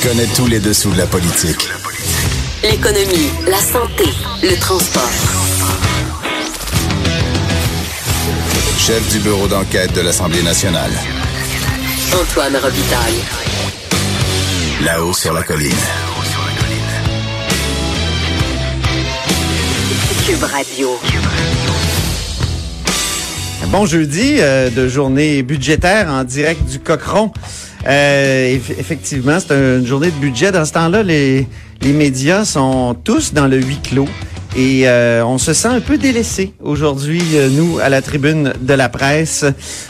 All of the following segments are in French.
Il connaît tous les dessous de la politique. L'économie, la santé, le transport. Chef du bureau d'enquête de l'Assemblée nationale. Antoine Robitaille. Là-haut sur la colline. Cube Radio. Bon jeudi euh, de journée budgétaire en direct du Cochron. Euh, eff- effectivement, c'est une journée de budget. Dans ce temps-là, les, les médias sont tous dans le huis clos. Et euh, on se sent un peu délaissé aujourd'hui, euh, nous, à la tribune de la presse.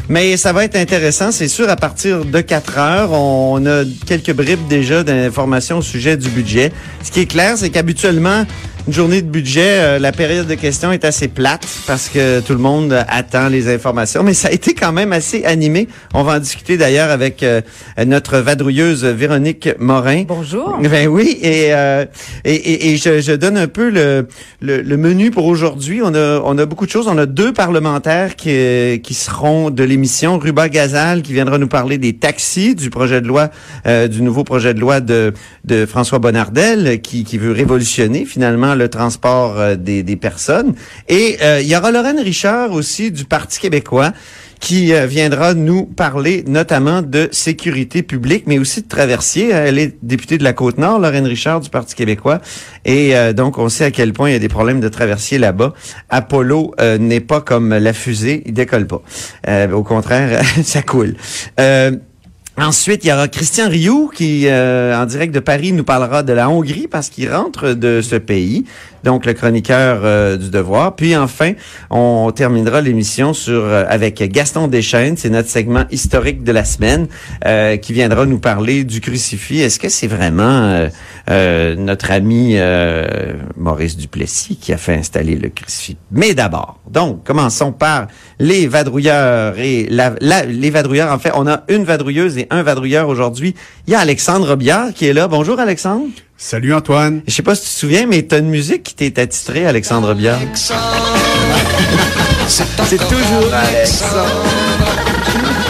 Mais ça va être intéressant, c'est sûr, à partir de 4 heures. On a quelques bribes déjà d'informations au sujet du budget. Ce qui est clair, c'est qu'habituellement, une journée de budget, euh, la période de questions est assez plate parce que tout le monde attend les informations, mais ça a été quand même assez animé. On va en discuter d'ailleurs avec euh, notre vadrouilleuse Véronique Morin. Bonjour. Ben oui, et euh, et, et, et je, je donne un peu le, le, le menu pour aujourd'hui. On a on a beaucoup de choses. On a deux parlementaires qui euh, qui seront de l'émission. Ruba Gazal qui viendra nous parler des taxis, du projet de loi, euh, du nouveau projet de loi de de François Bonnardel qui qui veut révolutionner finalement le transport euh, des personnes. Et euh, il y aura Lorraine Richard aussi du Parti québécois qui euh, viendra nous parler notamment de sécurité publique, mais aussi de traversier. Elle est députée de la Côte-Nord, Lorraine Richard du Parti québécois. Et euh, donc, on sait à quel point il y a des problèmes de traversier là-bas. Apollo euh, n'est pas comme la fusée, il décolle pas. Au contraire, ça coule. Ensuite, il y aura Christian Rioux qui, euh, en direct de Paris, nous parlera de la Hongrie parce qu'il rentre de ce pays, donc le chroniqueur euh, du Devoir. Puis enfin, on terminera l'émission sur euh, avec Gaston Deschaines, c'est notre segment historique de la semaine, euh, qui viendra nous parler du crucifix. Est-ce que c'est vraiment euh, notre ami Maurice Duplessis qui a fait installer le crucifix? Mais d'abord, donc, commençons par les vadrouilleurs et la, la- les vadrouilleurs. En fait, on a une vadrouilleuse et un vadrouilleur aujourd'hui. Il y a Alexandre Biard qui est là. Bonjour Alexandre. Salut Antoine. Je sais pas si tu te souviens, mais tu as une musique qui t'est attitrée, Alexandre Biard. C'est toujours Alexandre.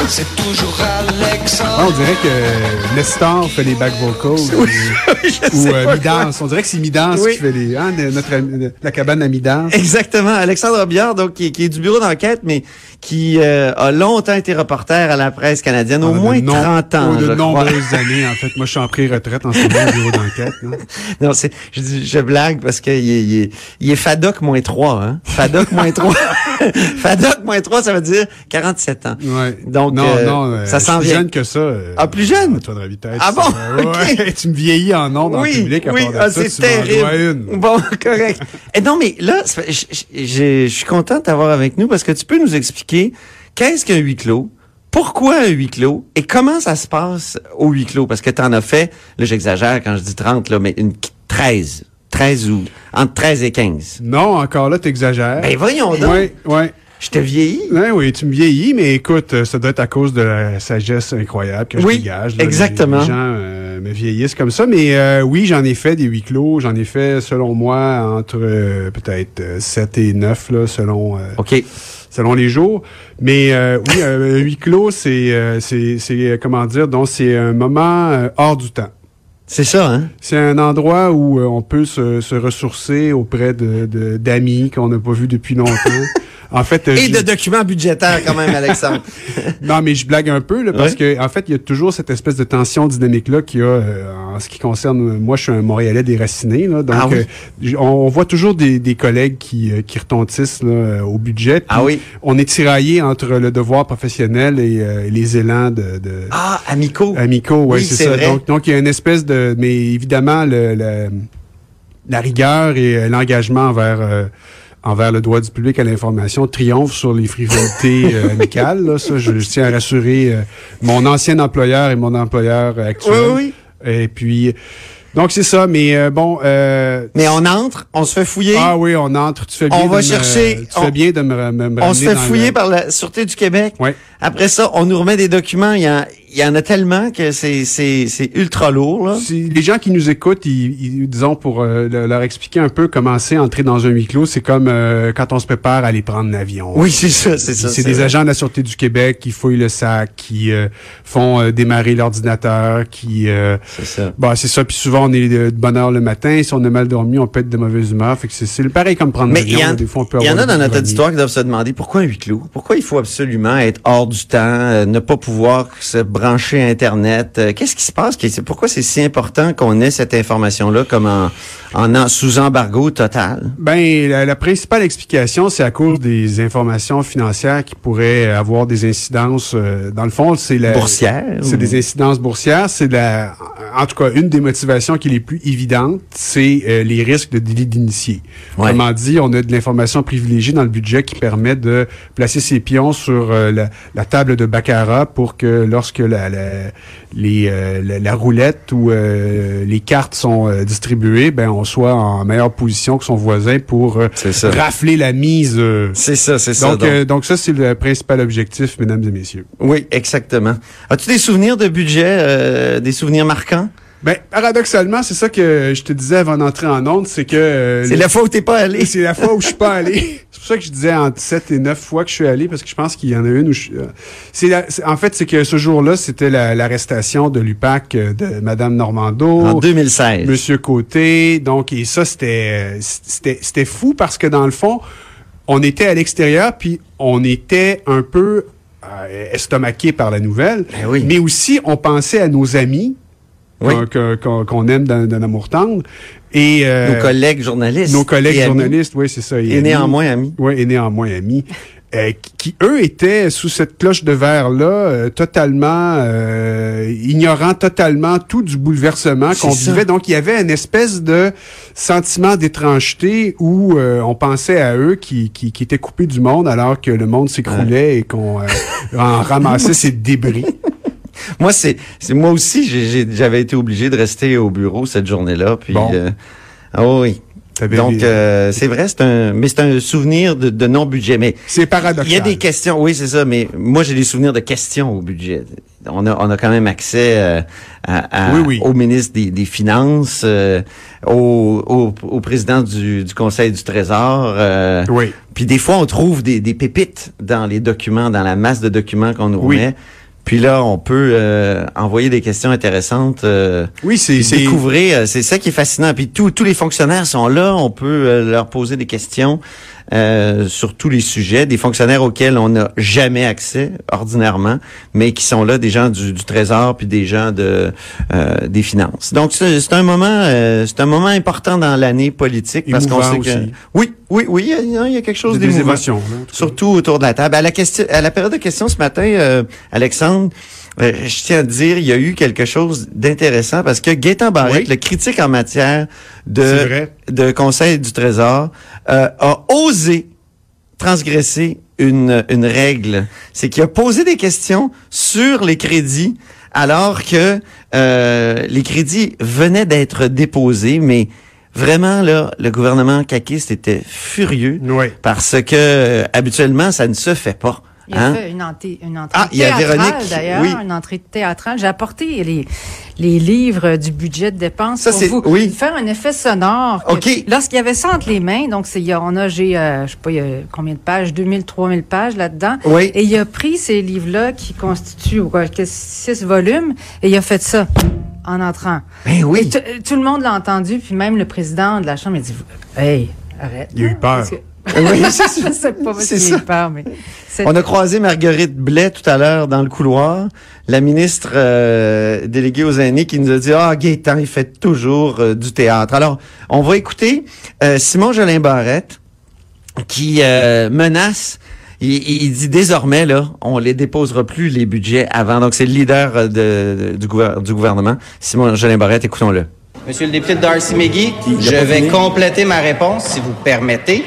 C'est toujours Alexandre. Ah, on dirait que Nestor fait les back vocals ou euh, Midance. On dirait que c'est Midance Oui. qui fait les hein, notre ami- la cabane à Midance. Exactement. Alexandre Biard, donc, qui, est- qui est du bureau d'enquête, mais qui euh, a longtemps été reporter à la presse canadienne, au Ah, moins non- 30 ans, oh, de je crois. nombreuses années, en fait. Moi, je suis en pré-retraite en ce moment au bureau d'enquête. là. Non, c'est, je, je blague parce qu'il est, il est, il est FADOC moins 3, hein. FADOC moins 3. FADOC moins 3, ça veut dire 47 ans. Ouais. Donc, non, euh, non, euh, ça s'en vient. jeune que ça. euh, Ah, plus jeune? Antoine Ravitaille, Ah bon? euh, ouais. tu me vieillis en ondes en oui, public à oui, ah, ça, c'est terrible. une. Bon, correct. Et non, mais là, je suis content de t'avoir avec nous parce que tu peux nous expliquer qu'est-ce qu'un huis clos, pourquoi un huis clos et comment ça se passe au huis clos? Parce que tu en as fait, là j'exagère quand je dis 30 là, mais une 13, 13 ou entre 13 et 15. Non, encore là, t'exagères. Ben voyons donc. Ouais, ouais. Je te vieillis. Ouais, oui, tu me vieillis, mais écoute, euh, ça doit être à cause de la sagesse incroyable que je Oui, dégage. là. exactement. Les, les gens euh, me vieillissent comme ça, mais euh, oui, j'en ai fait des huis clos. J'en ai fait, selon moi, entre euh, peut-être euh, 7 et 9, là, selon, euh, OK. selon les jours. Mais euh, oui, euh, un huis clos, c'est, euh, c'est, c'est, comment dire, donc c'est un moment hors du temps. C'est ça, hein? C'est un endroit où euh, on peut se, se ressourcer auprès de, de- d'amis qu'on n'a pas vus depuis longtemps. En fait, euh, Et je- de documents budgétaires quand même, Alexandre. non, mais je blague un peu là, parce Ouais. que en fait, il y a toujours cette espèce de tension dynamique là qu'il y a euh, en ce qui concerne. euh, Moi, je suis un Montréalais déraciné, là, donc Ah oui? euh, on, on voit toujours des, des collègues qui, euh, qui retentissent là, au budget. Ah oui? On est tiraillé entre le devoir professionnel et les élans de, de Ah, amicaux. amicaux. Ouais, Oui, c'est ça. vrai. Donc, donc il y a une espèce de, mais évidemment le, le- la rigueur et l'engagement envers euh, envers le droit du public à l'information triomphe sur les frivolités euh, amicales. Là. Ça, je, je tiens à rassurer euh, mon ancien employeur et mon employeur actuel. Oui, oui. Et puis, donc c'est ça. Mais euh, bon, euh, Mais on entre, on se fait fouiller. ah oui, on entre. Tu fais bien. On de va me- chercher- Tu on- fais bien de me, me, me On se fait fouiller le- par la Sûreté du Québec. Ouais. Après ça, on nous remet des documents. Il y a, il y en a tellement que c'est c'est c'est ultra lourd là. Si les gens qui nous écoutent, ils, ils- disons pour euh, le- leur expliquer un peu comment c'est entrer dans un huis clos, c'est comme euh, quand on se prépare à aller prendre l'avion. Oui, c'est ça, c'est ça. C'est des vrai. agents de la Sûreté du Québec qui fouillent le sac, qui euh, font euh, démarrer l'ordinateur, qui... euh, C'est ça. Bon, c'est ça. Puis souvent, on est de, de bonne heure le matin. Si on a mal dormi, on peut être de mauvaise humeur. Fait que c'est- pareil comme prendre Mais l'avion. peut il y en a dans notre auditoire qui doivent se demander pourquoi un huis clos? Pourquoi il faut absolument être hors du temps, euh, ne pas pouvoir se brancher Internet? Euh, Qu'est-ce qui se passe? Pourquoi c'est si important qu'on ait cette information-là comme en, en- sous embargo total? Ben, la, la principale explication, c'est à cause des informations financières qui pourraient avoir des incidences. euh, dans le fond, c'est la Boursière? C'est ou- des incidences boursières. C'est la, en tout cas, une des motivations qui est les plus évidentes, c'est euh, les risques de délit d'initié. Ouais. Autrement dit, on a de l'information privilégiée dans le budget qui permet de placer ses pions sur euh, la, la table de baccarat pour que lorsque la, la, les, euh, la, la roulette ou euh, les cartes sont euh, distribuées, ben on soit en meilleure position que son voisin pour euh, rafler la mise. euh. C'est ça, c'est ça. Donc, euh, donc ça, c'est le principal objectif, mesdames et messieurs. oui, exactement. As-tu des souvenirs de budget, des souvenirs marquants? Ben, paradoxalement, c'est ça que je te disais avant d'entrer en onde, c'est que... euh, C'est la fois où t'es pas allé. c'est la fois où je suis pas allé. C'est pour ça que je disais entre 7 et 9 fois que je suis allé, parce que je pense qu'il y en a une où je... euh, la- en fait, c'est que ce jour-là, c'était la- l'arrestation de l'UPAC euh, de Madame Normando. En 2016. Monsieur Côté. Donc, et ça, c'était, euh, c'était, c'était fou parce que dans le fond, on était à l'extérieur, puis on était un peu estomaqué par la nouvelle. Ben oui. Mais aussi, on pensait à nos amis Oui. qu'on- qu'on aime d'un amour tendre. Et, euh, Nos collègues journalistes. nos collègues et amis. journalistes, oui, c'est ça. Et amis. néanmoins amis. Oui, et néanmoins amis. euh, qui, eux, étaient sous cette cloche de verre-là, euh, totalement euh, ignorant totalement tout du bouleversement qu'on vivait. Donc, il y avait une espèce de sentiment d'étrangeté où euh, on pensait à eux qui, qui, qui étaient coupés du monde alors que le monde s'écroulait et qu'on euh, en ramassait ses débris. Moi, c'est, c'est moi aussi, j'avais été obligé de rester au bureau cette journée-là. Puis, Bon. euh, ah oui. Donc, euh, c'est vrai, c'est un, mais c'est un souvenir de, de non-budget. Mais C'est paradoxal. il y a des questions, oui, c'est ça. Mais moi, j'ai des souvenirs de questions au budget. On a, on a quand même accès euh, à, à- Oui, oui. au ministre des, des Finances, euh, au, au, au président du, du Conseil du Trésor. euh, Oui. Puis des fois, on trouve des, des pépites dans les documents, dans la masse de documents qu'on nous Oui. Puis là, on peut euh, envoyer des questions intéressantes. euh, Oui, c'est- découvrir, euh, c'est ça qui est fascinant. Puis tous tous les fonctionnaires sont là, on peut euh, leur poser des questions euh, sur tous les sujets, des fonctionnaires auxquels on n'a jamais accès ordinairement, mais qui sont là, des gens du, du Trésor puis des gens de euh, des finances. Donc c'est un moment, euh, c'est un moment important dans l'année politique parce qu'on sait que aussi. oui, oui, oui, il y y, a quelque chose des d'émouvant. cas. Surtout autour de la table. À la question, à la période de questions ce matin, euh, Alexandre, je tiens à dire, il y a eu quelque chose d'intéressant parce que Gaëtan Barrette, Oui. le critique en matière de, Conseil du Trésor, euh, a osé transgresser une, une règle. C'est qu'il a posé des questions sur les crédits alors que euh, les crédits venaient d'être déposés, mais vraiment, là, le gouvernement caquiste était furieux Oui. parce que euh, habituellement, ça ne se fait pas. Il a Hein? fait une, entrée, une entrée Ah, il y a théâtrale, Véronique, d'ailleurs, oui. une entrée théâtrale. J'ai apporté les, les livres du budget de dépenses Ça, pour vous oui. faire un effet sonore. Lorsqu'il y avait ça entre les mains, donc c'est, il y a- on a, j'ai, euh, je sais pas, il y a combien de pages, 2000, 3000 pages là-dedans. Oui. Et il a pris ces livres-là qui constituent quoi, six volumes et il a fait ça en entrant. Ben oui. Tout le monde l'a entendu, puis même le président de la Chambre a dit, hey, arrête. Il a eu peur. Que- Oui, je sais pas C'est s'il a ça. eu peur, mais c'est- On a croisé Marguerite Blais tout à l'heure dans le couloir, la ministre euh, déléguée aux aînés qui nous a dit ah Gaétan il fait toujours euh, du théâtre. Alors on va écouter euh, Simon Jolin Barrette qui euh, menace. Il, il dit désormais là, on les déposera plus les budgets avant. Donc c'est le leader euh, de, de- du, gouver- du gouvernement, Simon Jolin Barrette. Écoutons-le. Monsieur le député Darcy McGee, je vais compléter ma réponse, si vous permettez.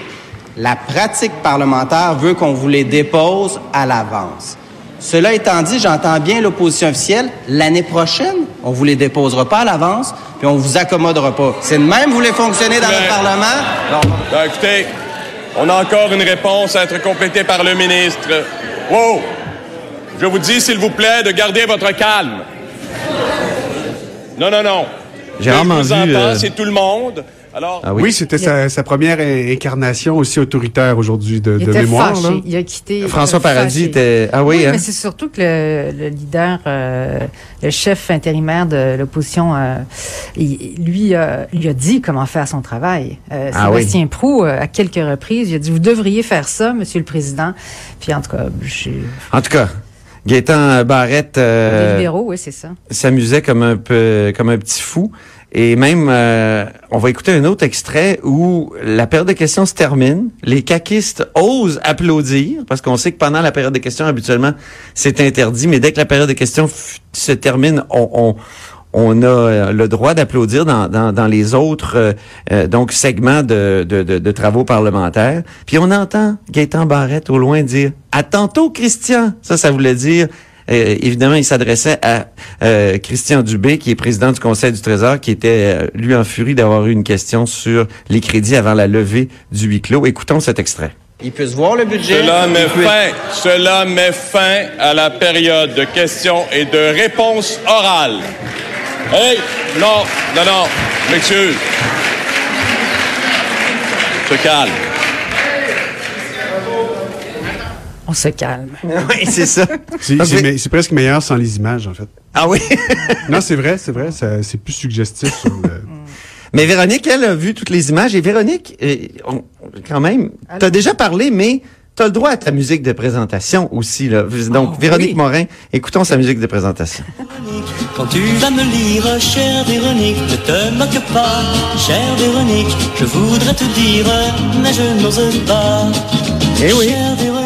La pratique parlementaire veut qu'on vous les dépose à l'avance. Cela étant dit, j'entends bien l'opposition officielle. L'année prochaine, on vous les déposera pas à l'avance, puis on vous accommodera pas. C'est de même, vous voulez fonctionner dans le Parlement? Non. Ben, écoutez, on a encore une réponse à être complétée par le ministre. Wow! je vous dis, s'il vous plaît, de garder votre calme. Non, non, non. J'ai entends, euh, c'est tout le monde. Alors, Ah Oui, oui. c'était sa, sa première in- incarnation aussi autoritaire aujourd'hui de, Il de était mémoire. fâché. là. Il a quitté. François euh, Paradis fâché. était. Ah oui, Oui, hein? mais c'est surtout que le, le leader, euh, le chef intérimaire de l'opposition, euh, lui, euh, lui a dit comment faire son travail. Euh, Ah oui. Sébastien Prou, euh, à quelques reprises, il a dit, vous devriez faire ça, Monsieur le Président. Puis en tout cas, j'ai- En tout cas, Gaétan Barrette les euh, libéraux, oui, c'est ça. s'amusait comme un peu, comme un petit fou. Et même, euh, on va écouter un autre extrait où la période de questions se termine. Les caquistes osent applaudir parce qu'on sait que pendant la période de questions, habituellement, c'est interdit. Mais dès que la période de questions se termine, on, on, on a euh, le droit d'applaudir dans, dans, dans les autres euh, euh, donc segments de, de, de, de travaux parlementaires. Puis on entend Gaëtan Barrette au loin dire « À tantôt, Christian! » Ça, ça voulait dire... euh, évidemment, il s'adressait à euh, Christian Dubé, qui est président du Conseil du Trésor, qui était, euh, lui, en furie d'avoir eu une question sur les crédits avant la levée du huis clos. Écoutons cet extrait. Ils puissent voir le budget? cela met fin, cela met fin à la période de questions et de réponses orales. Hey, non, non, non, je m'excuse. Se calme. On se calme. oui, c'est ça. C'est Donc, c'est presque meilleur sans les images, en fait. Ah oui? Non, c'est vrai, c'est vrai. C'est plus suggestif sur le... mais Véronique, elle a vu toutes les images. Et Véronique, on- quand même, t'as déjà parlé, mais t'as le droit à ta musique de présentation aussi. Là. Donc, Oh, Véronique oui. Morin, écoutons sa musique de présentation. Quand tu vas me lire, chère Véronique, ne te moque pas, chère Véronique, je voudrais te dire, mais je n'ose pas. Eh oui. Chère Véronique, qui n'ose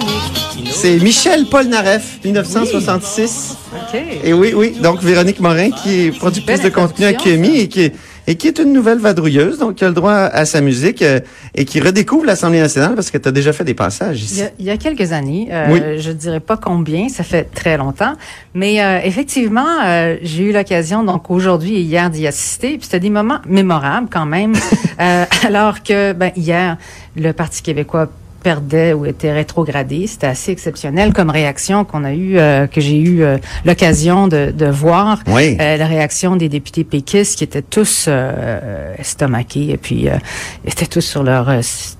C'est Michel Polnareff, 1966. OK. Et oui, oui. Donc, Véronique Morin, qui est productrice de contenu à QMI et qui est, et qui est une nouvelle vadrouilleuse, donc qui a le droit à sa musique euh, et qui redécouvre l'Assemblée nationale parce que tu as déjà fait des passages Il y ici. a, il y a quelques années, euh, Oui. je dirais pas combien, ça fait très longtemps, mais euh, effectivement, euh, j'ai eu l'occasion donc aujourd'hui et hier d'y assister, puis c'était des moments mémorables quand même, alors que ben, hier le Parti québécois perdait ou était rétrogradé. C'était assez exceptionnel comme réaction qu'on a eu, euh, que j'ai eu euh, l'occasion de, de voir. Oui. Euh, la réaction des députés péquistes qui étaient tous euh, estomaqués et puis euh, étaient tous sur leur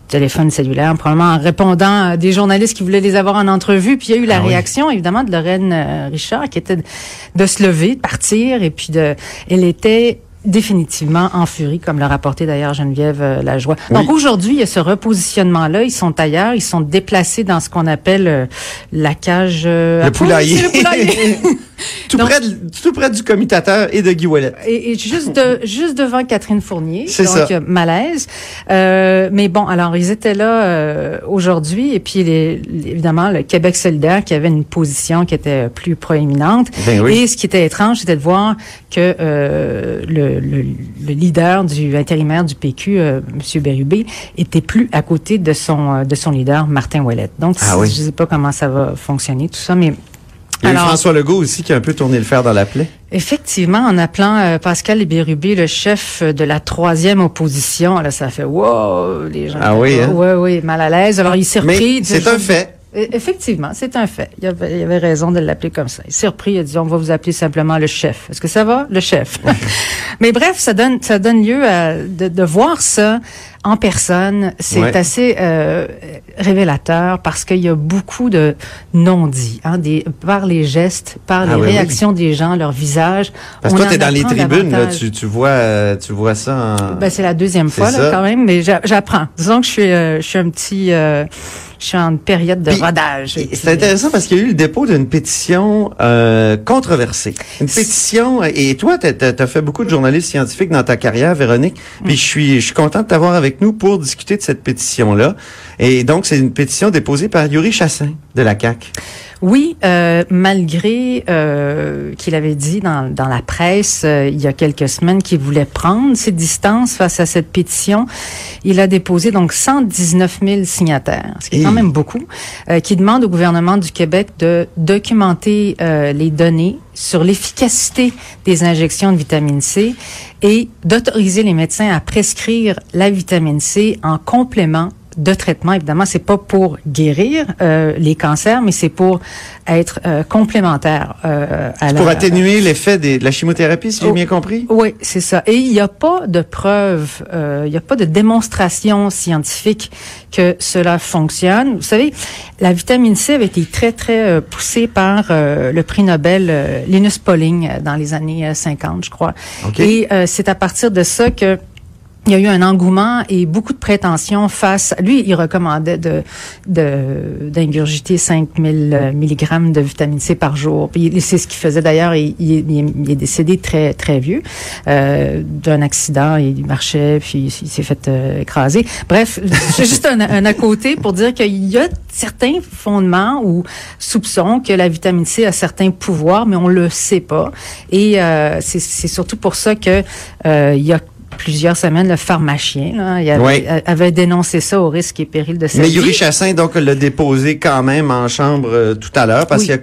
téléphone cellulaire, probablement en répondant à des journalistes qui voulaient les avoir en entrevue. Puis il y a eu la Ah oui. réaction, évidemment, de Lorraine Richard, qui était de, de se lever, de partir, et puis de, elle était définitivement en furie, comme l'a rapporté d'ailleurs Geneviève euh, Lajoie. Donc aujourd'hui, il y a ce repositionnement-là. Ils sont ailleurs, ils sont déplacés dans ce qu'on appelle euh, la cage euh, Le poulailler. Le poulailler. tout, Donc- près de, tout près du commutateur et de Guy Ouellet. Et, et juste de, juste devant Catherine Fournier. C'est donc, ça. euh, malaise. Euh, mais bon, alors ils étaient là euh, aujourd'hui et puis les, les- évidemment le Québec solidaire qui avait une position qui était plus proéminente. Ben oui. Et ce qui était étrange, c'était de voir que euh, le, le, le leader du intérimaire du PQ, M. Bérubé, était plus à côté de son de son leader Martin Ouellet. Donc Ah oui. je sais pas comment ça va fonctionner tout ça, mais Il y a eu Alors- François Legault aussi qui a un peu tourné le fer dans la plaie. Effectivement, en appelant euh, Pascal Bérubé le chef de la troisième opposition, là, ça fait wow, les gens. Ah oui, hein? Oui, oui, mal à l'aise. Alors, il s'est repris. C'est un fait. E- Effectivement, c'est un fait. Il avait, il avait raison de l'appeler comme ça. Il s'est repris, il a dit on va vous appeler simplement le chef. Est-ce que ça va, le chef Mais bref, ça donne ça donne lieu à de, de voir ça en personne. C'est Ouais. assez euh, révélateur parce qu'il y a beaucoup de non-dits, hein, des par les gestes, par Ah les oui, oui. réactions des gens, leur visage. Parce que toi, t'es dans les tribunes, là, tu, tu vois, euh, tu vois ça en... Ben, c'est la deuxième fois, là, quand même, mais j'a- j'apprends. Disons que je suis, euh, je suis un petit, euh, je suis en période de Puis, rodage. C'est intéressant parce qu'il y a eu le dépôt d'une pétition euh, controversée. Une pétition, et toi, tu as, fait beaucoup de journalistes scientifiques dans ta carrière, Véronique, puis je suis je suis content de t'avoir avec nous pour discuter de cette pétition-là. Et donc, c'est une pétition déposée par Yuri Chassin de la CAQ. Oui, euh, malgré euh, qu'il avait dit dans, dans la presse euh, il y a quelques semaines qu'il voulait prendre ses distances face à cette pétition, il a déposé donc 119 000 signataires, ce qui est quand même beaucoup, euh, qui demande au gouvernement du Québec de documenter euh, les données sur l'efficacité des injections de vitamine C et d'autoriser les médecins à prescrire la vitamine C en complément de traitement. Évidemment, c'est pas pour guérir euh, les cancers, mais c'est pour être euh, complémentaire euh, à la, Pour atténuer l'effet de la chimiothérapie, si j'ai Oh. bien compris? Oui, c'est ça. Et il n'y a pas de preuve, euh, il n'y a pas de démonstration scientifique que cela fonctionne. Vous savez, la vitamine C avait été très, très euh, poussée par euh, le prix Nobel Linus Pauling dans les années euh, 50, je crois. OK. Et euh, c'est à partir de ça que il y a eu un engouement et beaucoup de prétentions face. Lui, il recommandait de d'ingurgiter 5000 mg de vitamine C par jour. Puis c'est ce qu'il faisait d'ailleurs. Il, est- décédé très très vieux euh, d'un accident. Il marchait puis il s'est fait euh, écraser. Bref, c'est juste un, à côté pour dire qu'il y a certains fondements ou soupçons que la vitamine C a certains pouvoirs, mais on le sait pas. Et euh, c'est c'est surtout pour ça que euh, il y a plusieurs semaines, le pharmacien là, il avait, Oui. avait dénoncé ça au risque et péril de sa Mais vie. Yuri Chassin, donc, l'a déposé quand même en chambre euh, tout à l'heure parce Oui. que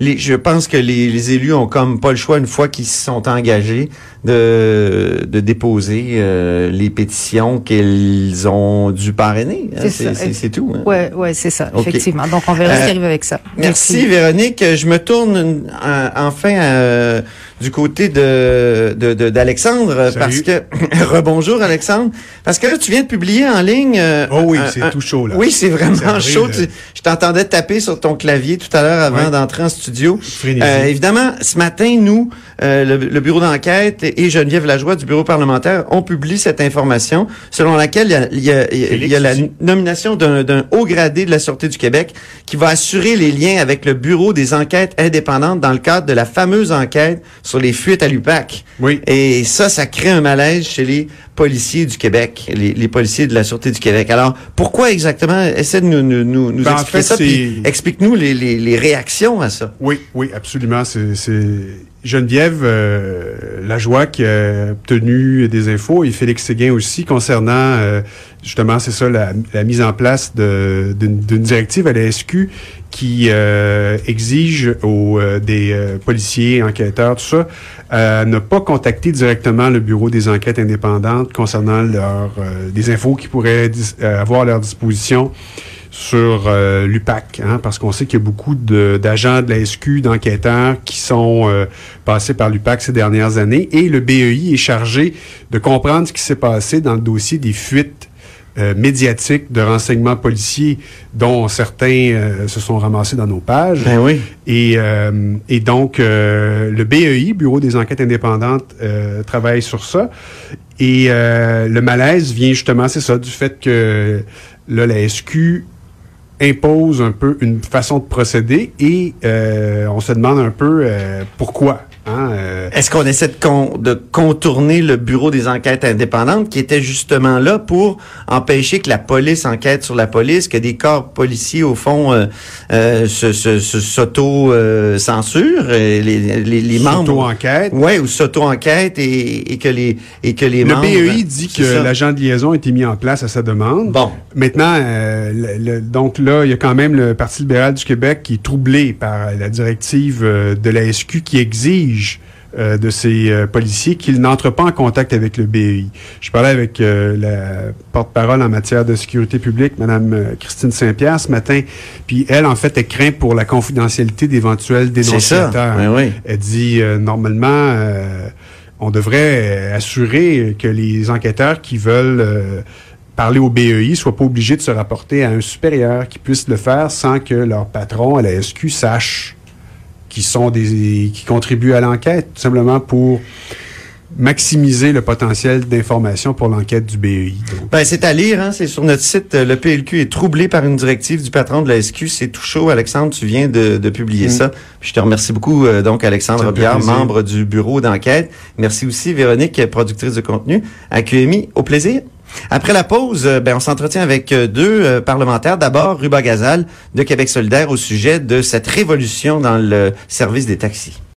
les, je pense que les, les élus ont comme pas le choix, une fois qu'ils se sont engagés, de, de déposer euh, les pétitions qu'ils ont dû parrainer. hein. C'est tout. hein. Ouais, ouais, c'est ça, effectivement. Donc, on verra ce Euh, qui arrive avec ça. Merci Véronique. Je me tourne euh, enfin euh, du côté de de- de- d'Alexandre euh, parce que rebonjour Alexandre parce que là tu viens de publier en ligne. euh, Oh oui, c'est tout chaud, là. Oui, c'est vraiment chaud. Tu- je t'entendais taper sur ton clavier tout à l'heure avant Ouais. d'entrer en studio. Euh, évidemment, ce matin, nous, euh, le, le bureau d'enquête et Geneviève Lajoie du bureau parlementaire ont publié cette information selon laquelle il y a, il y a- il y a- il y a la nomination d'un d'un haut gradé de la Sûreté du Québec qui va assurer les liens avec le bureau des enquêtes indépendantes dans le cadre de la fameuse enquête sur les fuites à l'UPAC. Oui. Et ça, ça crée un malaise chez les policiers du Québec, les, les policiers de la Sûreté du Québec. Alors, pourquoi exactement? Essaie de nous, nous, nous, nous Ben, en expliquer fait, ça, puis explique-nous les, les, les réactions à ça. Oui, oui, absolument. C'est Geneviève euh, Lajoie qui a obtenu des infos et Félix Séguin aussi concernant euh, justement, c'est ça, la, mise en place d'une directive à la SQ qui euh, exige aux euh, des policiers, enquêteurs, tout ça, ne pas contacter directement le bureau des enquêtes indépendantes concernant leur des infos qu'ils pourraient avoir à leur disposition sur euh, l'UPAC, hein, parce qu'on sait qu'il y a beaucoup de- d'agents de, la SQ, d'enquêteurs qui sont euh, passés par l'UPAC ces dernières années, et le BEI est chargé de comprendre ce qui s'est passé dans le dossier des fuites euh, médiatiques de renseignements policiers, dont certains euh, se sont ramassés dans nos pages. Ben oui. Et, euh, et donc, euh, le BEI, Bureau des enquêtes indépendantes, euh, travaille sur ça. Et euh, le malaise vient justement, c'est ça, du fait que là, la SQ impose un peu une façon de procéder et euh, on se demande un peu euh, pourquoi. Hein, euh, Est-ce qu'on essaie de, con- de contourner le bureau des enquêtes indépendantes qui était justement là pour empêcher que la police enquête sur la police, que des corps policiers, au fond, euh, euh, s'auto-censurent, euh, les, les, les membres... S'auto-enquête. Ouais, ou s'auto-enquête et, et que les, et que les le membres... BEI dit que l'agent de liaison a été mis en place à sa demande. Bon. Maintenant, le- le- donc là, il y a quand même le Parti libéral du Québec qui est troublé par la directive de la SQ qui exige euh, de ces euh, policiers qu'ils n'entrent pas en contact avec le BEI. Je parlais avec euh, la porte-parole en matière de sécurité publique, Mme Christine Saint-Pierre, ce matin. Puis elle, en fait, elle craint pour la confidentialité d'éventuels C'est ça. dénonciateurs. Oui, oui. Elle dit, normalement, on devrait assurer que les enquêteurs qui veulent parler au BEI soient pas obligés de se rapporter à un supérieur qui puisse le faire sans que leur patron à la SQ sache qui sont des qui contribuent à l'enquête, tout simplement pour maximiser le potentiel d'information pour l'enquête du BEI. Donc, Ben, c'est à lire, hein, c'est sur notre site. Le PLQ est troublé par une directive du patron de la SQ. C'est tout chaud, Alexandre. Tu viens de, de publier ça. Puis je te remercie beaucoup, euh, donc, Alexandre Ça Biard, membre du bureau d'enquête. Merci aussi, Véronique, productrice de contenu à QMI. Au plaisir. Après la pause, euh, ben, on s'entretient avec euh, deux euh, parlementaires. D'abord, Ruba Gazal de Québec solidaire au sujet de cette révolution dans le service des taxis.